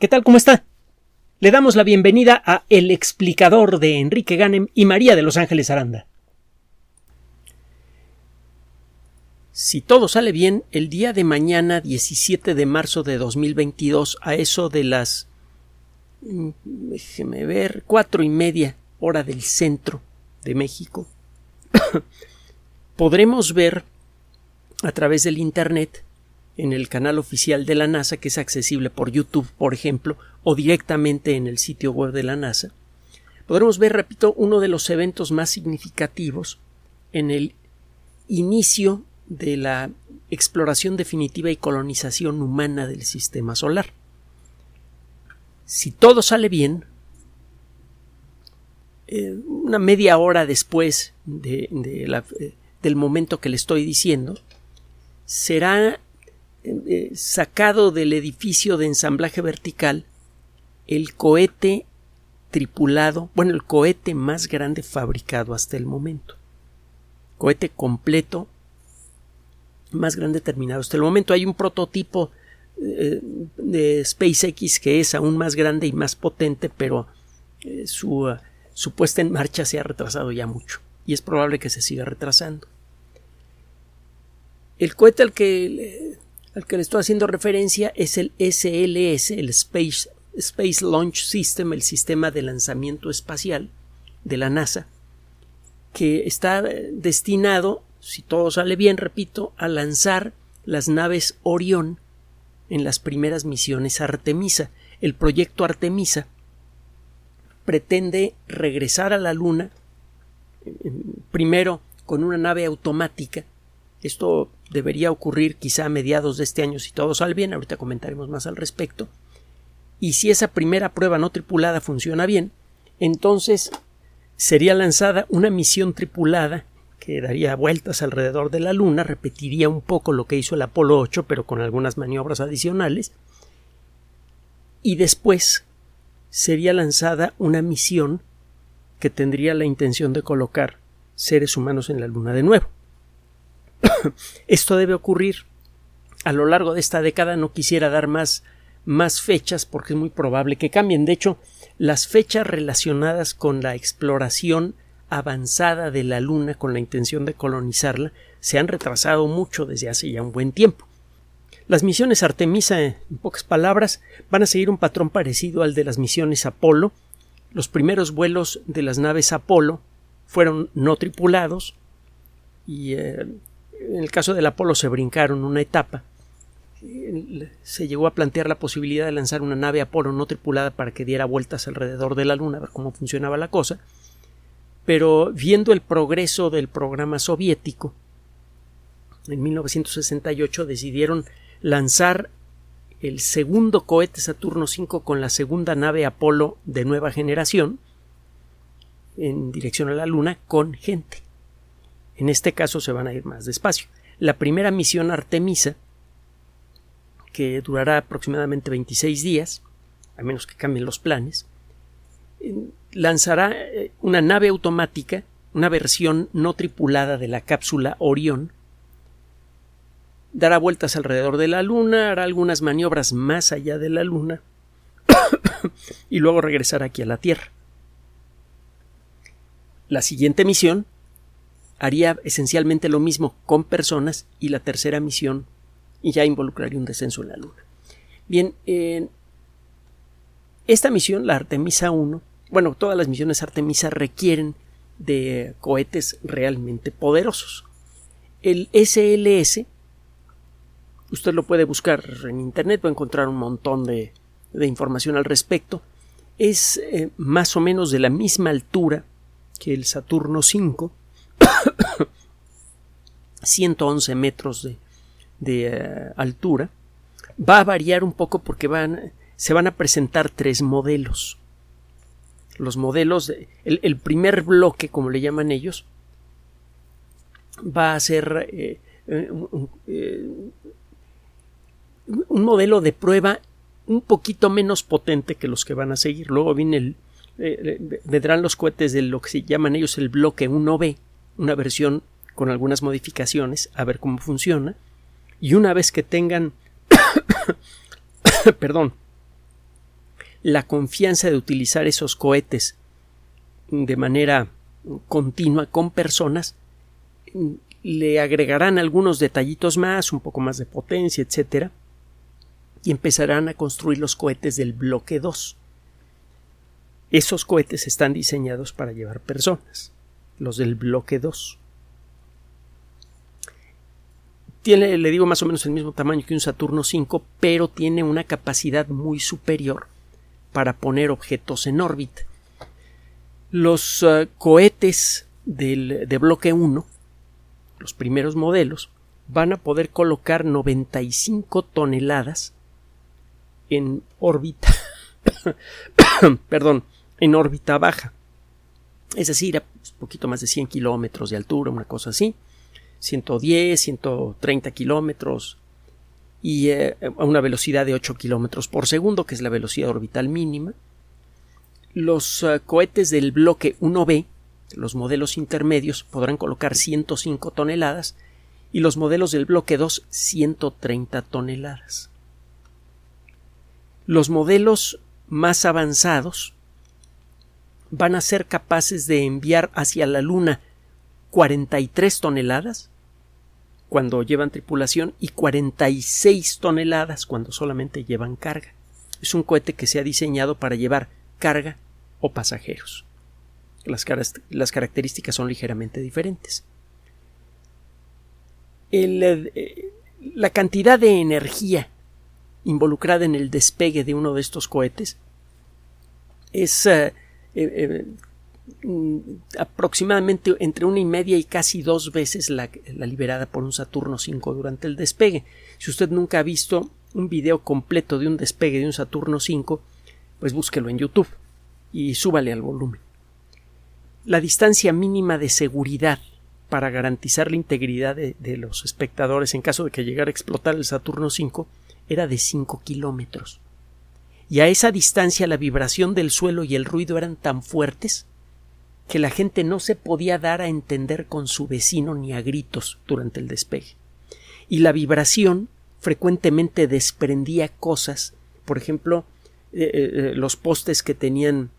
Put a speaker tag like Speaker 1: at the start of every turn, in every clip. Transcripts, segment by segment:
Speaker 1: ¿Qué tal? ¿Cómo está? Le damos la bienvenida a El explicador de Enrique Ganem y María de Los Ángeles Aranda. Si todo sale bien, el día de mañana, 17 de marzo de 2022, a eso de las. Mm, déjeme ver, cuatro y media hora del centro de México, podremos ver a través del Internet en el canal oficial de la NASA, que es accesible por YouTube, por ejemplo, o directamente en el sitio web de la NASA, podremos ver, repito, uno de los eventos más significativos en el inicio de la exploración definitiva y colonización humana del sistema solar. Si todo sale bien, eh, una media hora después de, eh, del momento que le estoy diciendo, será eh, sacado del edificio de ensamblaje vertical el cohete tripulado, bueno, el cohete más grande fabricado hasta el momento. Cohete completo más grande terminado hasta el momento. Hay un prototipo eh, de SpaceX que es aún más grande y más potente, pero eh, su, su puesta en marcha se ha retrasado ya mucho y es probable que se siga retrasando. El cohete al que al que le estoy haciendo referencia es el SLS, el Space, Launch System, el sistema de lanzamiento espacial de la NASA, que está eh, destinado, si todo sale bien, repito, a lanzar las naves Orión en las primeras misiones Artemisa. El proyecto Artemisa pretende regresar a la Luna primero con una nave automática. Esto debería ocurrir quizá a mediados de este año si todo sale bien, ahorita comentaremos más al respecto. Y si esa primera prueba no tripulada funciona bien, entonces sería lanzada una misión tripulada que daría vueltas alrededor de la Luna, repetiría un poco lo que hizo el Apolo 8, pero con algunas maniobras adicionales, y después sería lanzada una misión que tendría la intención de colocar seres humanos en la Luna de nuevo. Esto debe ocurrir a lo largo de esta década. No quisiera dar más, más fechas porque es muy probable que cambien. De hecho, las fechas relacionadas con la exploración avanzada de la Luna con la intención de colonizarla se han retrasado mucho desde hace ya un buen tiempo. Las misiones Artemisa, en pocas palabras, van a seguir un patrón parecido al de las misiones Apolo. Los primeros vuelos de las naves Apolo fueron no tripulados y eh, en el caso del Apolo se brincaron una etapa. Se llegó a plantear la posibilidad de lanzar una nave Apolo no tripulada para que diera vueltas alrededor de la Luna, a ver cómo funcionaba la cosa. Pero viendo el progreso del programa soviético, en 1968 decidieron lanzar el segundo cohete Saturno V con la segunda nave Apolo de nueva generación en dirección a la Luna con gente. En este caso se van a ir más despacio. La primera misión Artemisa, que durará aproximadamente 26 días, a menos que cambien los planes, lanzará eh, una nave automática, una versión no tripulada de la cápsula Orión, dará vueltas alrededor de la Luna, hará algunas maniobras más allá de la Luna y luego regresará aquí a la Tierra. La siguiente misión haría esencialmente lo mismo con personas y la tercera misión ya involucraría un descenso en la Luna. Bien, esta misión, la Artemisa 1, bueno, todas las misiones Artemisa requieren de cohetes realmente poderosos. El SLS, usted lo puede buscar en Internet, va a encontrar un montón de, información al respecto, es eh, más o menos de la misma altura que el Saturno 5, 111 metros de, eh, altura. Va a variar un poco porque se van a presentar tres modelos. Los modelos, el, primer bloque, como le llaman ellos, va a ser eh, eh, un, modelo de prueba un poquito menos potente que los que van a seguir. Luego viene el, vendrán los cohetes de lo que se llaman ellos el bloque 1B, una versión con algunas modificaciones, a ver cómo funciona, y una vez que tengan, perdón, la confianza de utilizar esos cohetes de manera continua con personas, le agregarán algunos detallitos más, un poco más de potencia, etcétera, y empezarán a construir los cohetes del bloque 2. Esos cohetes están diseñados para llevar personas, los del bloque 2. Tiene, le digo, más o menos el mismo tamaño que un Saturno V, pero tiene una capacidad muy superior para poner objetos en órbita. Los eh, cohetes del, de bloque 1, los primeros modelos, van a poder colocar 95 toneladas en órbita, perdón, en órbita baja. Es decir, un poquito más de 100 kilómetros de altura, una cosa así. 110, 130 kilómetros y eh, a una velocidad de 8 kilómetros por segundo, que es la velocidad orbital mínima. Los eh, cohetes del bloque 1B, los modelos intermedios, podrán colocar 105 toneladas y los modelos del bloque 2 130 toneladas. Los modelos más avanzados van a ser capaces de enviar hacia la Luna 43 toneladas cuando llevan tripulación y 46 toneladas cuando solamente llevan carga. Es un cohete que se ha diseñado para llevar carga o pasajeros. Las, las características son ligeramente diferentes. Eh, la cantidad de energía involucrada en el despegue de uno de estos cohetes es eh, eh, mm, aproximadamente entre una y media y casi dos veces la, liberada por un Saturno V durante el despegue. Si usted nunca ha visto un video completo de un despegue de un Saturno V, pues búsquelo en YouTube y súbale al volumen. La distancia mínima de seguridad para garantizar la integridad de, de los espectadores en caso de que llegara a explotar el Saturno V era de 5 kilómetros. Y a esa distancia la vibración del suelo y el ruido eran tan fuertes que la gente no se podía dar a entender con su vecino ni a gritos durante el despegue. Y la vibración frecuentemente desprendía cosas, por ejemplo, eh, eh, eh, los postes que tenían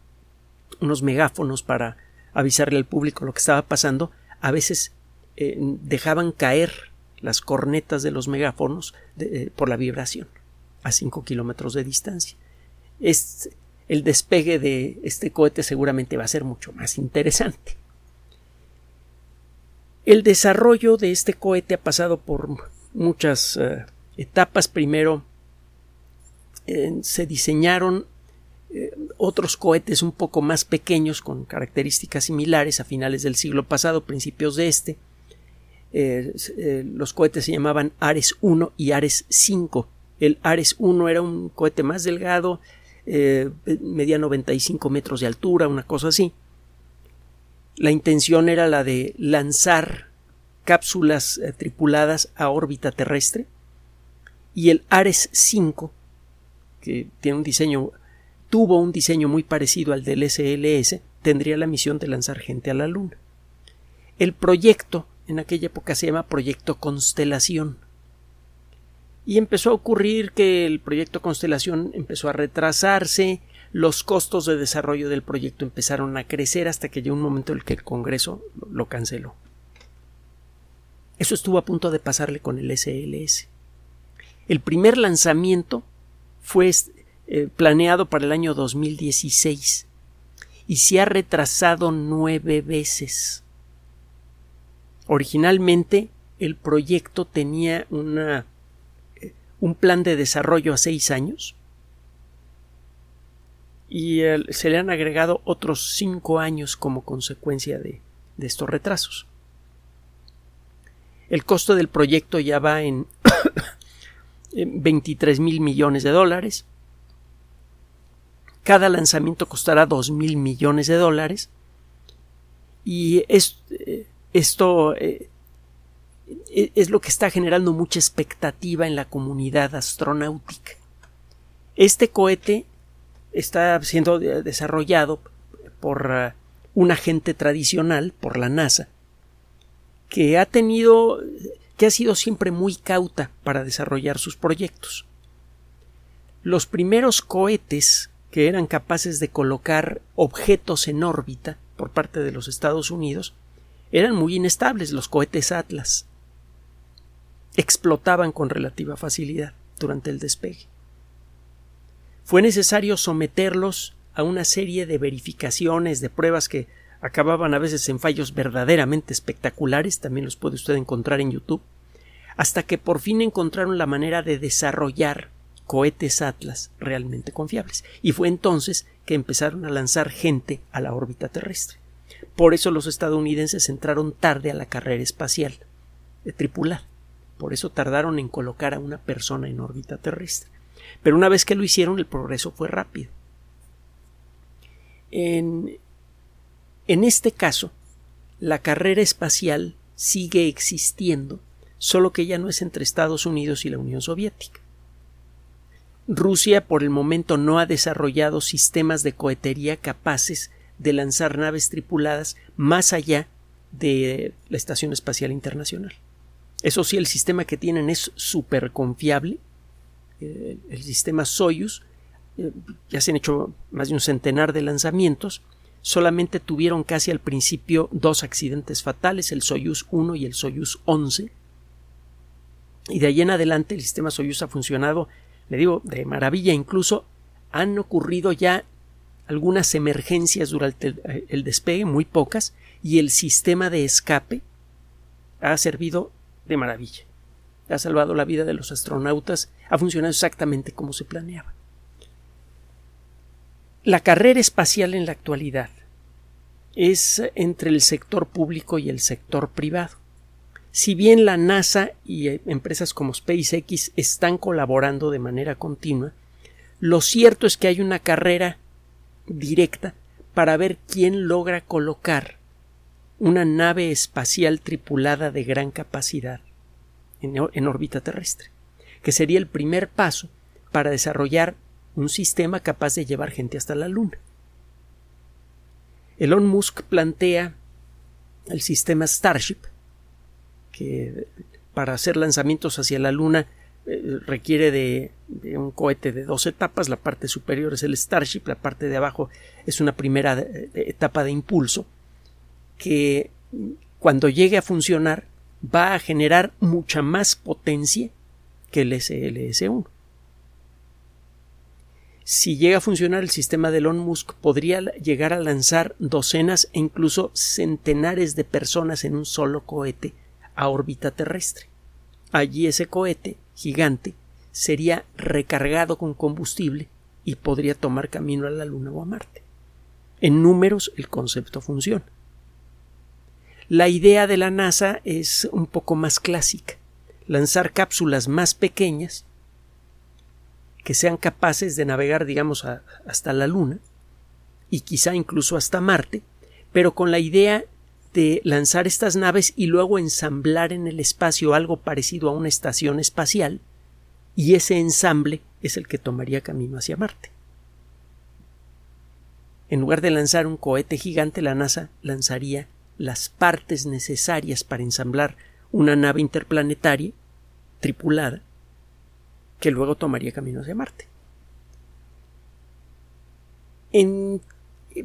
Speaker 1: unos megáfonos para avisarle al público lo que estaba pasando, a veces dejaban caer las cornetas de los megáfonos por la vibración a 5 kilómetros de distancia. Es, el despegue de este cohete seguramente va a ser mucho más interesante. El desarrollo de este cohete ha pasado por muchas eh, etapas. Primero eh, se diseñaron otros cohetes un poco más pequeños con características similares a finales del siglo pasado, principios de este. Eh, eh, los cohetes se llamaban Ares 1 y Ares 5. El Ares 1 era un cohete más delgado, eh, medía 95 metros de altura, una cosa así. La intención era la de lanzar cápsulas tripuladas a órbita terrestre. Y el Ares 5, que tiene un diseño, tuvo un diseño muy parecido al del SLS, tendría la misión de lanzar gente a la Luna. El proyecto en aquella época se llama Proyecto Constelación. Y empezó a ocurrir que el proyecto Constelación empezó a retrasarse, los costos de desarrollo del proyecto empezaron a crecer hasta que llegó un momento en el que el Congreso lo canceló. Eso estuvo a punto de pasarle con el SLS. El primer lanzamiento fue eh, planeado para el año 2016 y se ha retrasado nueve veces. Originalmente el proyecto tenía una, un plan de desarrollo a seis años y se le han agregado otros cinco años como consecuencia de, de estos retrasos. El costo del proyecto ya va en 23 mil millones de dólares. Cada lanzamiento costará 2 mil millones de dólares. Y eh, esto eh, es lo que está generando mucha expectativa en la comunidad astronáutica. Este cohete está siendo desarrollado por uh, un agente tradicional, por la NASA, que ha tenido, que ha sido siempre muy cauta para desarrollar sus proyectos. Los primeros cohetes que eran capaces de colocar objetos en órbita por parte de los Estados Unidos eran muy inestables los cohetes Atlas. Explotaban con relativa facilidad durante el despegue. Fue necesario someterlos a una serie de verificaciones, de pruebas que acababan a veces en fallos verdaderamente espectaculares, también los puede usted encontrar en YouTube, hasta que por fin encontraron la manera de desarrollar cohetes Atlas realmente confiables. Y fue entonces que empezaron a lanzar gente a la órbita terrestre. Por eso los estadounidenses entraron tarde a la carrera espacial de tripular. Por eso tardaron en colocar a una persona en órbita terrestre. Pero una vez que lo hicieron, el progreso fue rápido. En, en este caso, la carrera espacial sigue existiendo, solo que ya no es entre Estados Unidos y la Unión Soviética. Rusia por el momento no ha desarrollado sistemas de cohetería capaces de lanzar naves tripuladas más allá de la Estación Espacial Internacional. Eso sí, el sistema que tienen es súper confiable. Eh, el sistema Soyuz eh, ya se han hecho más de un centenar de lanzamientos. Solamente tuvieron casi al principio dos accidentes fatales, el Soyuz 1 y el Soyuz 11. Y de ahí en adelante el sistema Soyuz ha funcionado, le digo, de maravilla. Incluso han ocurrido ya algunas emergencias durante el, despegue, muy pocas, y el sistema de escape ha servido de maravilla. Ha salvado la vida de los astronautas, ha funcionado exactamente como se planeaba. La carrera espacial en la actualidad es entre el sector público y el sector privado. Si bien la NASA y empresas como SpaceX están colaborando de manera continua, lo cierto es que hay una carrera directa para ver quién logra colocar una nave espacial tripulada de gran capacidad en, órbita terrestre, que sería el primer paso para desarrollar un sistema capaz de llevar gente hasta la Luna. Elon Musk plantea el sistema Starship, que para hacer lanzamientos hacia la Luna eh, requiere de, un cohete de dos etapas. La parte superior es el Starship, la parte de abajo es una primera eh, etapa de impulso que cuando llegue a funcionar va a generar mucha más potencia que el SLS-1. Si llega a funcionar el sistema de Elon Musk, podría llegar a lanzar docenas e incluso centenares de personas en un solo cohete a órbita terrestre. Allí ese cohete gigante sería recargado con combustible y podría tomar camino a la Luna o a Marte. En números el concepto funciona. La idea de la NASA es un poco más clásica, lanzar cápsulas más pequeñas que sean capaces de navegar, digamos, hasta la Luna y quizá incluso hasta Marte, pero con la idea de lanzar estas naves y luego ensamblar en el espacio algo parecido a una estación espacial, y ese ensamble es el que tomaría camino hacia Marte. En lugar de lanzar un cohete gigante, la NASA lanzaría las partes necesarias para ensamblar una nave interplanetaria tripulada que luego tomaría camino hacia Marte. En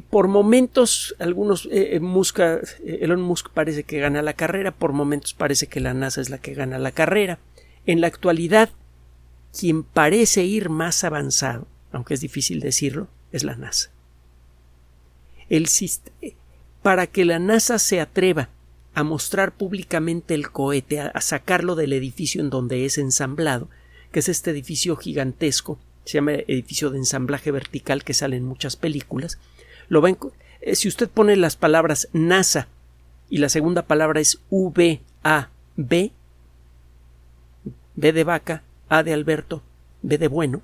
Speaker 1: por momentos, algunos, eh, eh, Elon Musk parece que gana la carrera, por momentos parece que la NASA es la que gana la carrera. En la actualidad, quien parece ir más avanzado, aunque es difícil decirlo, es la NASA. El, para que la NASA se atreva a mostrar públicamente el cohete, a sacarlo del edificio en donde es ensamblado, que es este edificio gigantesco, se llama edificio de ensamblaje vertical que sale en muchas películas, lo eh, si usted pone las palabras NASA y la segunda palabra es V A B B de vaca, A de Alberto, B de bueno,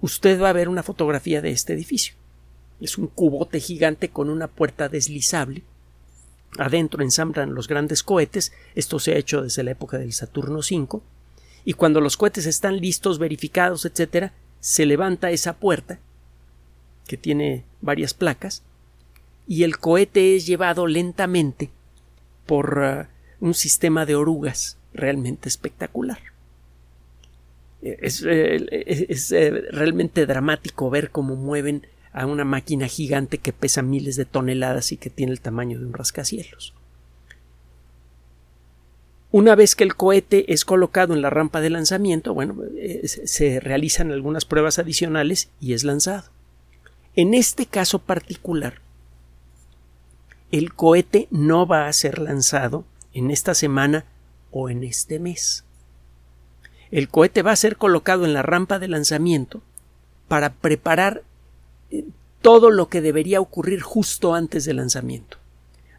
Speaker 1: usted va a ver una fotografía de este edificio. Es un cubote gigante con una puerta deslizable. Adentro ensamblan los grandes cohetes. Esto se ha hecho desde la época del Saturno V. Y cuando los cohetes están listos, verificados, etc., se levanta esa puerta que tiene varias placas, y el cohete es llevado lentamente por uh, un sistema de orugas realmente espectacular. Es, es, realmente dramático ver cómo mueven a una máquina gigante que pesa miles de toneladas y que tiene el tamaño de un rascacielos. Una vez que el cohete es colocado en la rampa de lanzamiento, bueno, se realizan algunas pruebas adicionales y es lanzado. En este caso particular, el cohete no va a ser lanzado en esta semana o en este mes. El cohete va a ser colocado en la rampa de lanzamiento para preparar eh, todo lo que debería ocurrir justo antes del lanzamiento.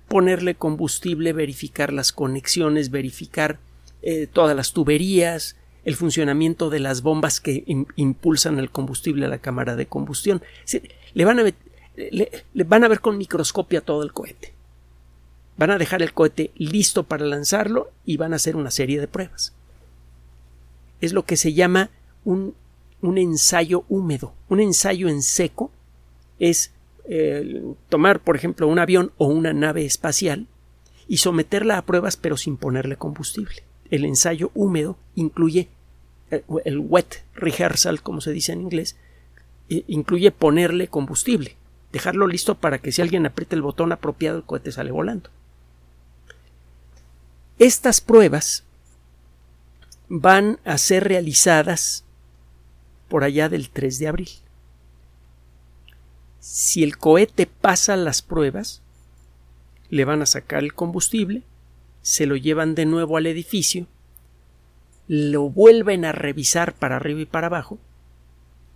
Speaker 1: Ponerle combustible, verificar las conexiones, verificar eh, todas las tuberías, el funcionamiento de las bombas que impulsan el combustible a la cámara de combustión. Le van a, ver con microscopio todo el cohete. Van a dejar el cohete listo para lanzarlo y van a hacer una serie de pruebas. Es lo que se llama un ensayo húmedo. Un ensayo en seco es eh, tomar, por ejemplo, un avión o una nave espacial y someterla a pruebas pero sin ponerle combustible. El ensayo húmedo incluye eh, el wet rehearsal, como se dice en inglés, incluye ponerle combustible, dejarlo listo para que si alguien aprieta el botón apropiado el cohete sale volando. Estas pruebas van a ser realizadas por allá del 3 de abril. Si el cohete pasa las pruebas, le van a sacar el combustible, se lo llevan de nuevo al edificio, lo vuelven a revisar para arriba y para abajo,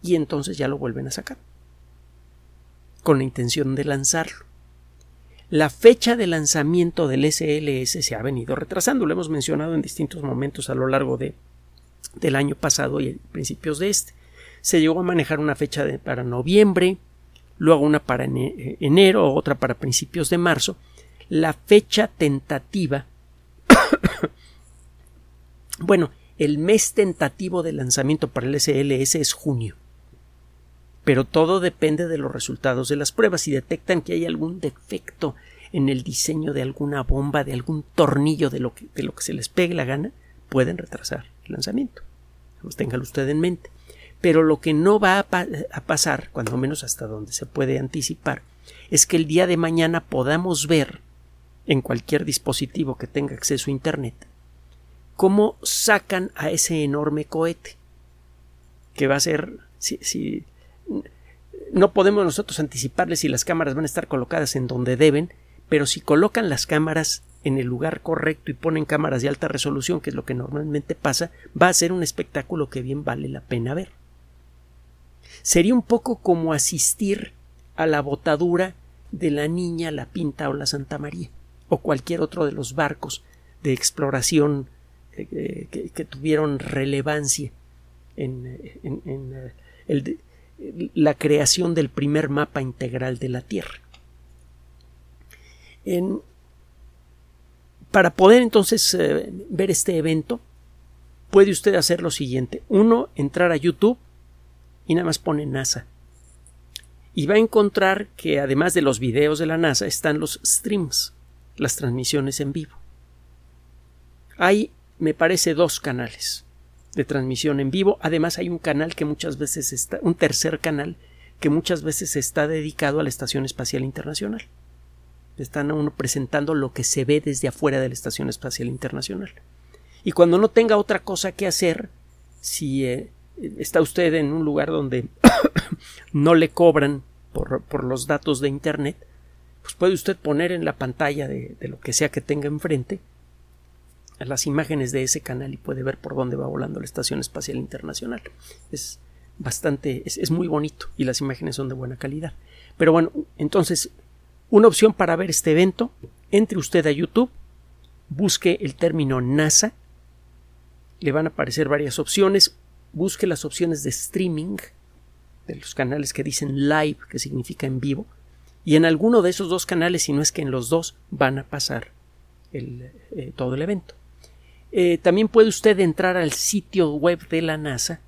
Speaker 1: y entonces ya lo vuelven a sacar con la intención de lanzarlo. La fecha de lanzamiento del SLS se ha venido retrasando, lo hemos mencionado en distintos momentos a lo largo de, del año pasado y principios de este. Se llegó a manejar una fecha para noviembre, luego una para eh, enero, otra para principios de marzo. La fecha tentativa, bueno, el mes tentativo de lanzamiento para el SLS es junio pero todo depende de los resultados de las pruebas. Si detectan que hay algún defecto en el diseño de alguna bomba, de algún tornillo, de lo que, de lo que se les pegue la gana, pueden retrasar el lanzamiento. Pues téngalo usted en mente. Pero lo que no va a, pasar, cuando menos hasta donde se puede anticipar, es que el día de mañana podamos ver en cualquier dispositivo que tenga acceso a Internet cómo sacan a ese enorme cohete que va a ser si, si no podemos nosotros anticiparles si las cámaras van a estar colocadas en donde deben, pero si colocan las cámaras en el lugar correcto y ponen cámaras de alta resolución, que es lo que normalmente pasa, va a ser un espectáculo que bien vale la pena ver. Sería un poco como asistir a la botadura de la Niña, la Pinta o la Santa María, o cualquier otro de los barcos de exploración eh, que, tuvieron relevancia en, eh, la creación del primer mapa integral de la Tierra. para poder entonces eh, ver este evento, puede usted hacer lo siguiente. Uno, entrar a YouTube y nada más pone NASA. Y va a encontrar que además de los videos de la NASA están los streams, las transmisiones en vivo. Hay, me parece, dos canales de transmisión en vivo. Además hay un canal que muchas veces está, un tercer canal que muchas veces está dedicado a la Estación Espacial Internacional. Están uno presentando lo que se ve desde afuera de la Estación Espacial Internacional. Y cuando no tenga otra cosa que hacer, si eh, está usted en un lugar donde no le cobran por, por, los datos de Internet, pues puede usted poner en la pantalla de, de lo que sea que tenga enfrente las imágenes de ese canal y puede ver por dónde va volando la Estación Espacial Internacional. Es bastante, es, muy bonito y las imágenes son de buena calidad. Pero bueno, entonces, una opción para ver este evento, entre usted a YouTube, busque el término NASA, le van a aparecer varias opciones, busque las opciones de streaming de los canales que dicen live, que significa en vivo, y en alguno de esos dos canales, si no es que en los dos, van a pasar eh, todo el evento. Eh, también puede usted entrar al sitio web de la NASA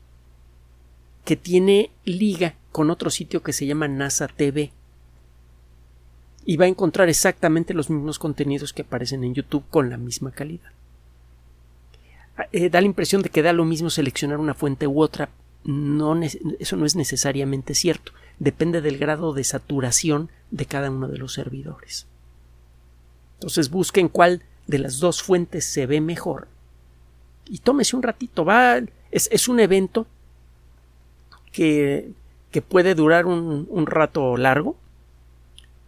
Speaker 1: que tiene liga con otro sitio que se llama NASA TV y va a encontrar exactamente los mismos contenidos que aparecen en YouTube con la misma calidad. Eh, da la impresión de que da lo mismo seleccionar una fuente u otra. No, eso no es necesariamente cierto. Depende del grado de saturación de cada uno de los servidores. Entonces busquen cuál de las dos fuentes se ve mejor y tómese un ratito. Va, es, un evento que, que puede durar un, rato largo.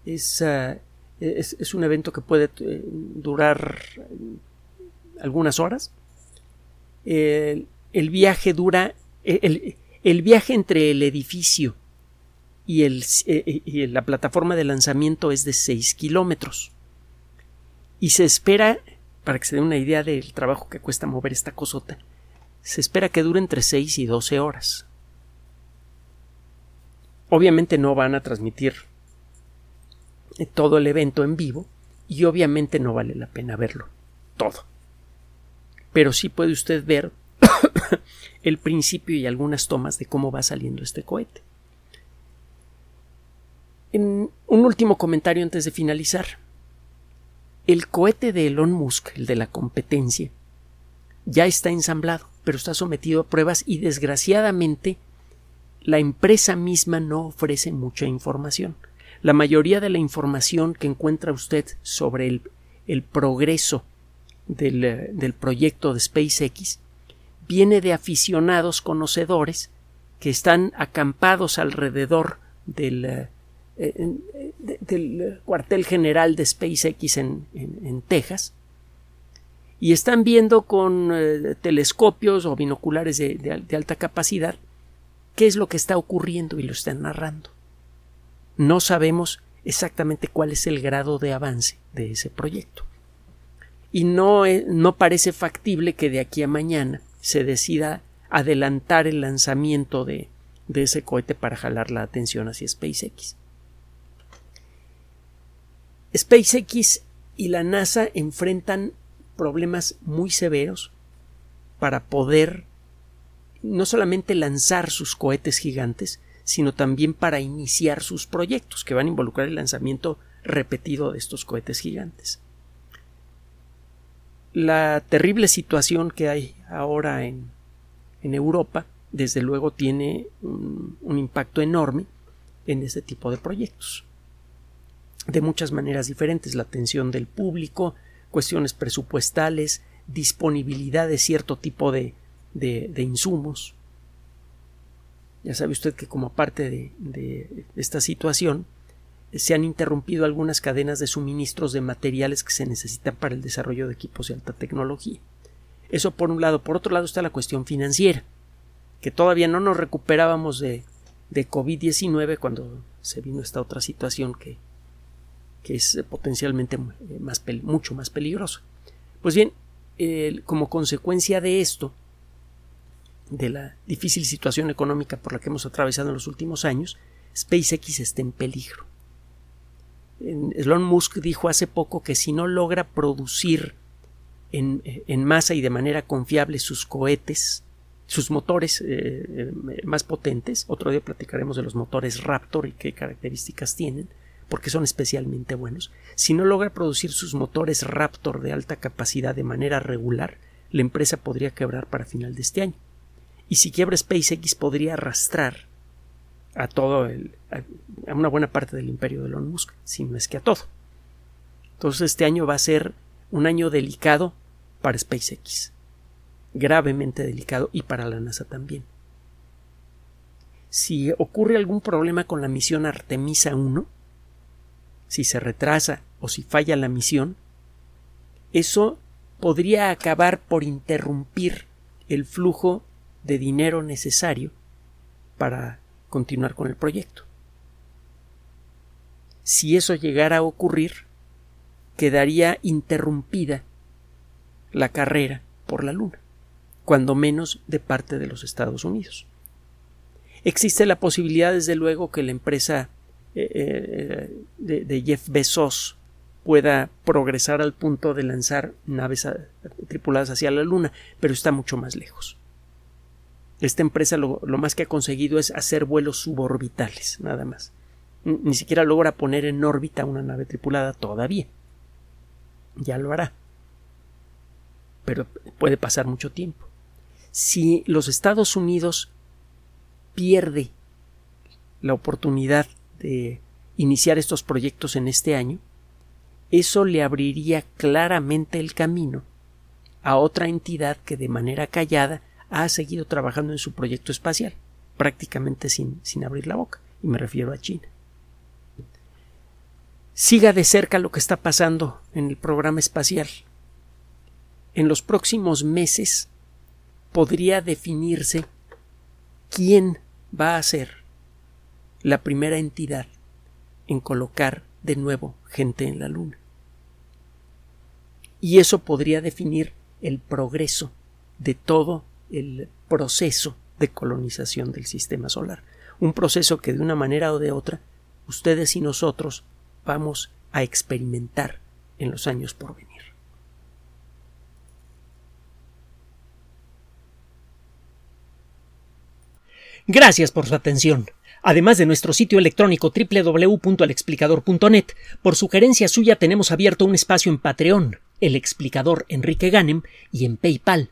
Speaker 1: Es, ah, es, es, un evento que puede eh, durar algunas horas. El, viaje dura. El, viaje entre el edificio y, eh, y la plataforma de lanzamiento es de 6 kilómetros. Y se espera para que se dé una idea del trabajo que cuesta mover esta cosota, se espera que dure entre 6 y 12 horas. Obviamente no van a transmitir todo el evento en vivo y obviamente no vale la pena verlo todo. Pero sí puede usted ver el principio y algunas tomas de cómo va saliendo este cohete. En un último comentario antes de finalizar. El cohete de Elon Musk, el de la competencia, ya está ensamblado, pero está sometido a pruebas y desgraciadamente la empresa misma no ofrece mucha información. La mayoría de la información que encuentra usted sobre el, el progreso del, eh, del, proyecto de SpaceX viene de aficionados conocedores que están acampados alrededor del, eh, del cuartel general de SpaceX en, en, Texas y están viendo con eh, telescopios o binoculares de, de, alta capacidad qué es lo que está ocurriendo y lo están narrando. No sabemos exactamente cuál es el grado de avance de ese proyecto. Y no, eh, no parece factible que de aquí a mañana se decida adelantar el lanzamiento de, de ese cohete para jalar la atención hacia SpaceX. SpaceX y la NASA enfrentan problemas muy severos para poder no solamente lanzar sus cohetes gigantes, sino también para iniciar sus proyectos que van a involucrar el lanzamiento repetido de estos cohetes gigantes. La terrible situación que hay ahora en, en Europa, desde luego, tiene un impacto enorme en este tipo de proyectos de muchas maneras diferentes, la atención del público, cuestiones presupuestales, disponibilidad de cierto tipo de, de, insumos. Ya sabe usted que como parte de, de esta situación se han interrumpido algunas cadenas de suministros de materiales que se necesitan para el desarrollo de equipos de alta tecnología. Eso por un lado. Por otro lado está la cuestión financiera, que todavía no nos recuperábamos de, de COVID-19 cuando se vino esta otra situación que, que es potencialmente eh, mucho más peligroso. Pues bien, como consecuencia de esto, de la difícil situación económica por la que hemos atravesado en los últimos años, SpaceX está en peligro. Elon Musk dijo hace poco que si no logra producir en, masa y de manera confiable sus cohetes, sus motores eh, más potentes, otro día platicaremos de los motores Raptor y qué características tienen, porque son especialmente buenos, si no logra producir sus motores Raptor de alta capacidad de manera regular, la empresa podría quebrar para final de este año. Y si quiebra SpaceX podría arrastrar a todo el, a una buena parte del imperio de Elon Musk, si no es que a todo. Entonces este año va a ser un año delicado para SpaceX, gravemente delicado y para la NASA también. Si ocurre algún problema con la misión Artemisa 1, si se retrasa o si falla la misión, eso podría acabar por interrumpir el flujo de dinero necesario para continuar con el proyecto. Si eso llegara a ocurrir, quedaría interrumpida la carrera por la Luna, cuando menos de parte de los Estados Unidos. Existe la posibilidad, desde luego, que la empresa eh, eh, de, Jeff Bezos pueda progresar al punto de lanzar naves tripuladas hacia la Luna, pero está mucho más lejos. Esta empresa lo, más que ha conseguido es hacer vuelos suborbitales, nada más. Ni siquiera logra poner en órbita una nave tripulada todavía. Ya lo hará. pero puede pasar mucho tiempo. Si los Estados Unidos pierde la oportunidad de iniciar estos proyectos en este año, eso le abriría claramente el camino a otra entidad que de manera callada ha seguido trabajando en su proyecto espacial, prácticamente sin, sin abrir la boca, y me refiero a China. Siga de cerca lo que está pasando en el programa espacial. En los próximos meses podría definirse quién va a ser la primera entidad en colocar de nuevo gente en la Luna. Y eso podría definir el progreso de todo el proceso de colonización del sistema solar. Un proceso que de una manera o de otra ustedes y nosotros vamos a experimentar en los años por venir. Gracias por su atención. Además de nuestro sitio electrónico www.alexplicador.net, por sugerencia suya tenemos abierto un espacio en Patreon, el explicador Enrique Ganem, y en PayPal,